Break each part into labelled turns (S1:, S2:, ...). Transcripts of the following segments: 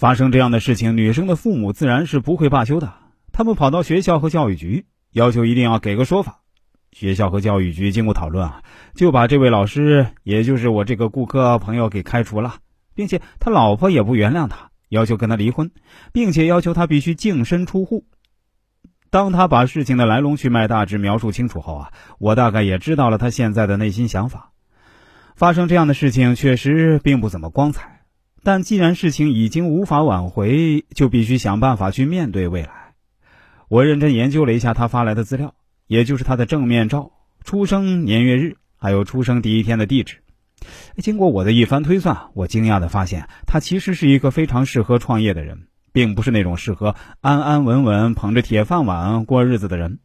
S1: 发生这样的事情，女生的父母自然是不会罢休的。他们跑到学校和教育局，要求一定要给个说法。学校和教育局经过讨论啊，就把这位老师，也就是我这个顾客朋友给开除了，并且他老婆也不原谅他，要求跟他离婚，并且要求他必须净身出户。当他把事情的来龙去脉大致描述清楚后啊，我大概也知道了他现在的内心想法。发生这样的事情确实并不怎么光彩。但既然事情已经无法挽回，就必须想办法去面对未来。我认真研究了一下他发来的资料，也就是他的正面照、出生年月日，还有出生第一天的地址。经过我的一番推算，我惊讶地发现，他其实是一个非常适合创业的人，并不是那种适合安安稳稳捧着铁饭碗过日子的人。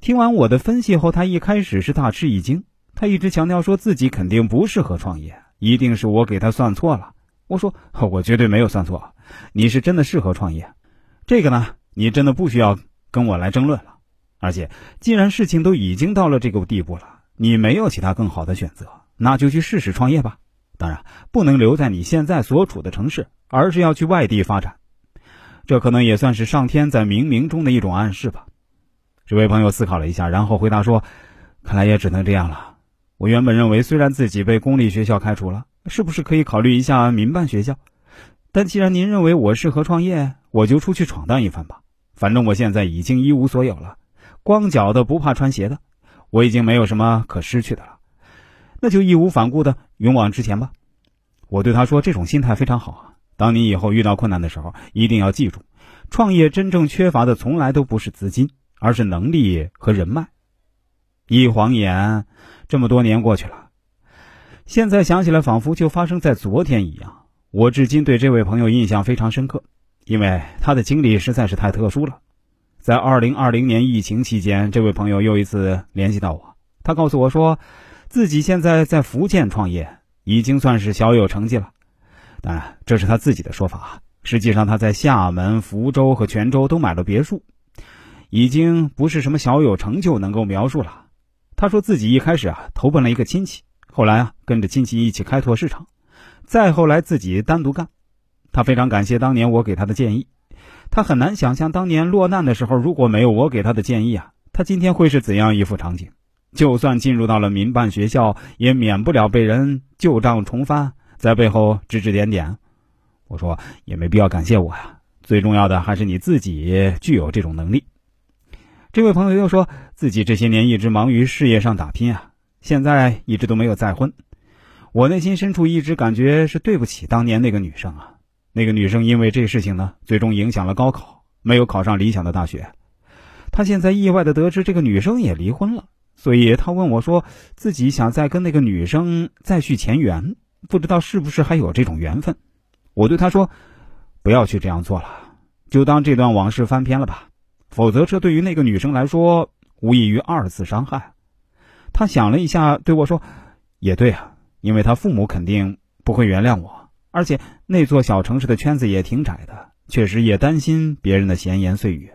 S1: 听完我的分析后，他一开始是大吃一惊，他一直强调说自己肯定不适合创业。一定是我给他算错了。我说我绝对没有算错，你是真的适合创业。这个呢，你真的不需要跟我来争论了。而且，既然事情都已经到了这个地步了，你没有其他更好的选择，那就去试试创业吧。当然，不能留在你现在所处的城市，而是要去外地发展。这可能也算是上天在冥冥中的一种暗示吧。这位朋友思考了一下，然后回答说：“看来也只能这样了。”我原本认为，虽然自己被公立学校开除了，是不是可以考虑一下民办学校？但既然您认为我适合创业，我就出去闯荡一番吧。反正我现在已经一无所有了，光脚的不怕穿鞋的，我已经没有什么可失去的了，那就义无反顾的勇往直前吧。我对他说：“这种心态非常好啊。当你以后遇到困难的时候，一定要记住，创业真正缺乏的从来都不是资金，而是能力和人脉。”一晃眼，这么多年过去了，现在想起来仿佛就发生在昨天一样。我至今对这位朋友印象非常深刻，因为他的经历实在是太特殊了。在二零二零年疫情期间，这位朋友又一次联系到我，他告诉我说，自己现在在福建创业，已经算是小有成绩了。当然，这是他自己的说法，实际上他在厦门、福州和泉州都买了别墅，已经不是什么小有成就能够描述了。他说自己一开始啊投奔了一个亲戚，后来啊跟着亲戚一起开拓市场，再后来自己单独干。他非常感谢当年我给他的建议，他很难想象当年落难的时候如果没有我给他的建议啊，他今天会是怎样一副场景。就算进入到了民办学校，也免不了被人旧账重翻，在背后指指点点。我说也没必要感谢我呀，最重要的还是你自己具有这种能力。这位朋友又说自己这些年一直忙于事业上打拼啊，现在一直都没有再婚。我内心深处一直感觉是对不起当年那个女生啊。那个女生因为这事情呢，最终影响了高考，没有考上理想的大学。他现在意外的得知这个女生也离婚了，所以他问我说自己想再跟那个女生再续前缘，不知道是不是还有这种缘分。我对他说，不要去这样做了，就当这段往事翻篇了吧。否则，这对于那个女生来说，无异于二次伤害。他想了一下，对我说：“也对啊，因为他父母肯定不会原谅我，而且那座小城市的圈子也挺窄的，确实也担心别人的闲言碎语。”